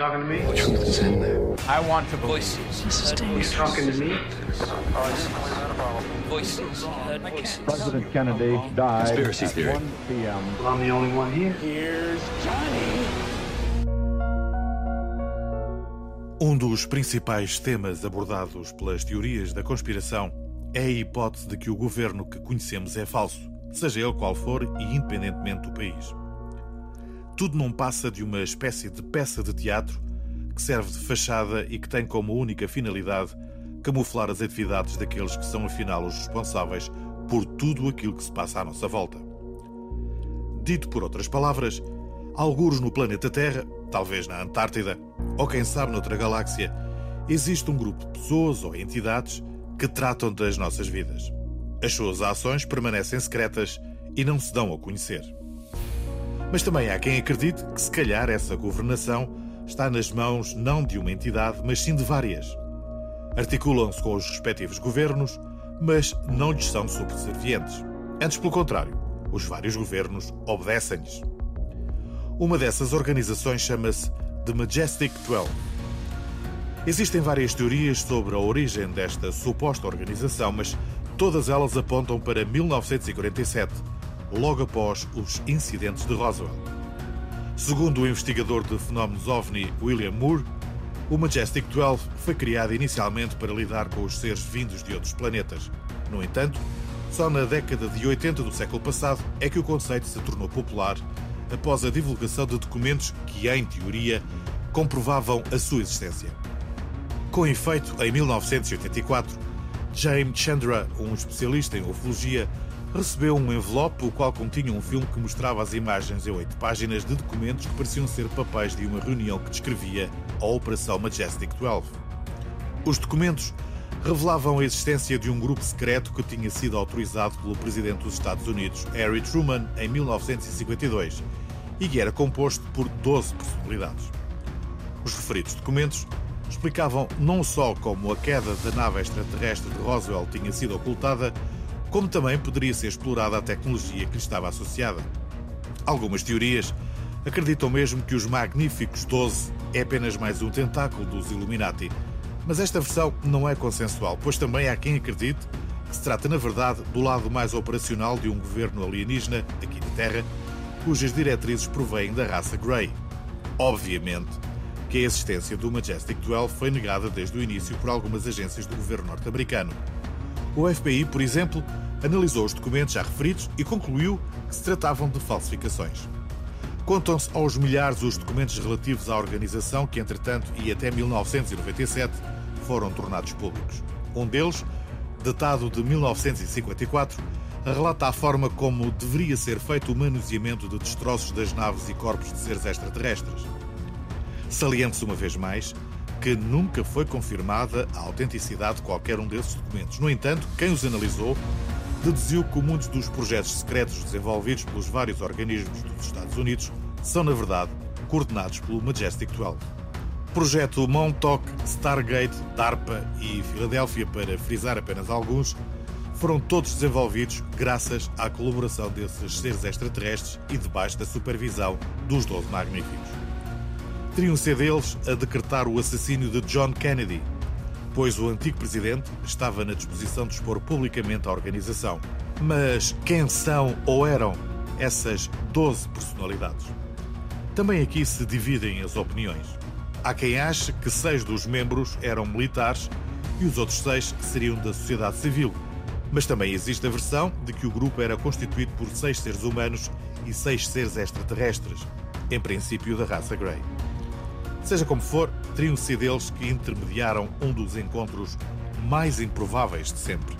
talking to me? The truth is in there. I want to voices. You talking to me? Voices. President Kennedy died Conspiracy at theory. 1 p.m. Well, I'm the only one here. Here's Johnny. Um dos principais temas abordados pelas teorias da conspiração é a hipótese de que o governo que conhecemos é falso, seja ele qual for e independentemente do país. Tudo não passa de uma espécie de peça de teatro que serve de fachada e que tem como única finalidade camuflar as atividades daqueles que são afinal os responsáveis por tudo aquilo que se passa à nossa volta. Dito por outras palavras, algures no planeta Terra, talvez na Antártida, ou quem sabe noutra galáxia, existe um grupo de pessoas ou entidades que tratam das nossas vidas. As suas ações permanecem secretas e não se dão a conhecer. Mas também há quem acredite que, se calhar, essa governação está nas mãos não de uma entidade, mas sim de várias. Articulam-se com os respectivos governos, mas não lhes são subservientes. Antes, pelo contrário, os vários governos obedecem-lhes. Uma dessas organizações chama-se The Majestic 12. Existem várias teorias sobre a origem desta suposta organização, mas todas elas apontam para 1947, logo após os incidentes de Roswell. Segundo o investigador de fenómenos OVNI William Moore, o Majestic 12 foi criado inicialmente para lidar com os seres vindos de outros planetas. No entanto, só na década de 80 do século passado é que o conceito se tornou popular após a divulgação de documentos que, em teoria, comprovavam a sua existência. Com efeito, em 1984, James Chandra, um especialista em ufologia, recebeu um envelope o qual continha um filme que mostrava as imagens em oito páginas de documentos que pareciam ser papéis de uma reunião que descrevia a Operação Majestic 12. Os documentos revelavam a existência de um grupo secreto que tinha sido autorizado pelo presidente dos Estados Unidos, Harry Truman, em 1952 e que era composto por 12 personalidades. Os referidos documentos explicavam não só como a queda da nave extraterrestre de Roswell tinha sido ocultada, como também poderia ser explorada a tecnologia que lhe estava associada. Algumas teorias acreditam mesmo que os Magníficos 12 é apenas mais um tentáculo dos Illuminati, mas esta versão não é consensual, pois também há quem acredite que se trata, na verdade, do lado mais operacional de um governo alienígena, aqui na Terra, cujas diretrizes provêm da raça Grey. Obviamente que a existência do Majestic 12 foi negada desde o início por algumas agências do governo norte-americano. O FBI, por exemplo, analisou os documentos já referidos e concluiu que se tratavam de falsificações. Contam-se aos milhares os documentos relativos à organização que, entretanto, e até 1997, foram tornados públicos. Um deles, datado de 1954, relata a forma como deveria ser feito o manuseamento de destroços das naves e corpos de seres extraterrestres. Saliente-se uma vez mais que nunca foi confirmada a autenticidade de qualquer um desses documentos. No entanto, quem os analisou deduziu que muitos dos projetos secretos desenvolvidos pelos vários organismos dos Estados Unidos são, na verdade, coordenados pelo Majestic 12. Projeto Montauk, Stargate, DARPA e Filadélfia, para frisar apenas alguns, foram todos desenvolvidos graças à colaboração desses seres extraterrestres e debaixo da supervisão dos 12 Magníficos. Teriam sido eles a decretar o assassínio de John Kennedy, pois o antigo presidente estava na disposição de expor publicamente a organização. Mas quem são ou eram essas 12 personalidades? Também aqui se dividem as opiniões. Há quem ache que seis dos membros eram militares e os outros seis seriam da sociedade civil. Mas também existe a versão de que o grupo era constituído por seis seres humanos e seis seres extraterrestres, em princípio da raça Grey. Seja como for, teriam sido eles que intermediaram um dos encontros mais improváveis de sempre.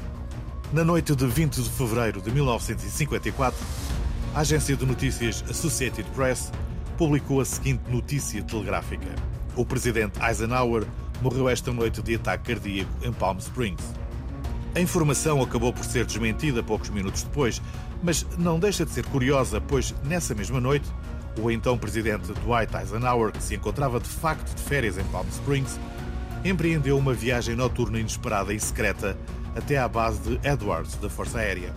Na noite de 20 de fevereiro de 1954, a agência de notícias Associated Press publicou a seguinte notícia telegráfica: O presidente Eisenhower morreu esta noite de ataque cardíaco em Palm Springs. A informação acabou por ser desmentida poucos minutos depois, mas não deixa de ser curiosa, pois nessa mesma noite, o então presidente Dwight Eisenhower, que se encontrava de facto de férias em Palm Springs, empreendeu uma viagem noturna inesperada e secreta até à base de Edwards, da Força Aérea.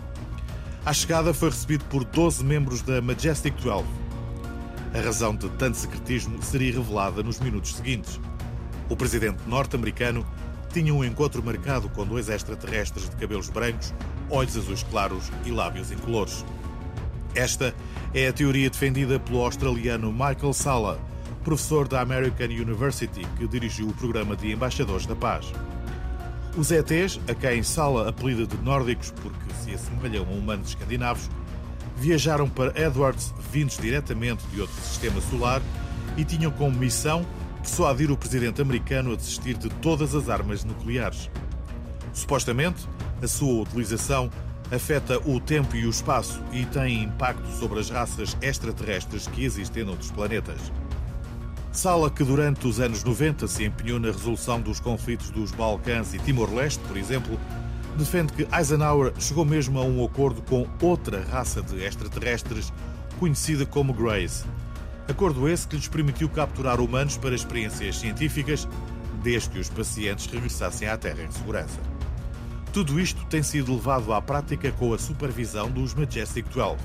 À chegada foi recebido por 12 membros da Majestic 12. A razão de tanto secretismo seria revelada nos minutos seguintes. O presidente norte-americano tinha um encontro marcado com dois extraterrestres de cabelos brancos, olhos azuis claros e lábios incolores. Esta é a teoria defendida pelo australiano Michael Sala, professor da American University, que dirigiu o programa de embaixadores da paz. Os ETs, a quem Sala apelida de nórdicos porque se assemelham a humanos escandinavos, viajaram para Edwards vindos diretamente de outro sistema solar e tinham como missão persuadir o presidente americano a desistir de todas as armas nucleares. Supostamente, a sua utilização afeta o tempo e o espaço e tem impacto sobre as raças extraterrestres que existem noutros planetas. Sala que durante os anos 90 se empenhou na resolução dos conflitos dos Balcãs e Timor-Leste, por exemplo, defende que Eisenhower chegou mesmo a um acordo com outra raça de extraterrestres conhecida como Grays. Acordo esse que lhes permitiu capturar humanos para experiências científicas, desde que os pacientes regressassem à Terra em segurança. Tudo isto tem sido levado à prática com a supervisão dos Majestic 12.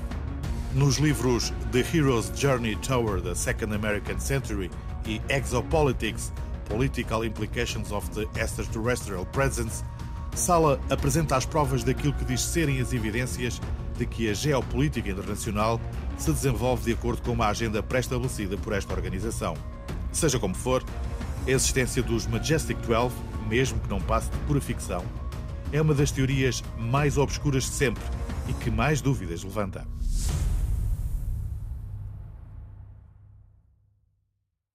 Nos livros The Hero's Journey Toward the Second American Century e Exopolitics Political Implications of the Extraterrestrial Presence, Sala apresenta as provas daquilo que diz serem as evidências de que a geopolítica internacional se desenvolve de acordo com uma agenda pré-estabelecida por esta organização. Seja como for, a existência dos Majestic 12, mesmo que não passe de pura ficção, é uma das teorias mais obscuras de sempre e que mais dúvidas levanta.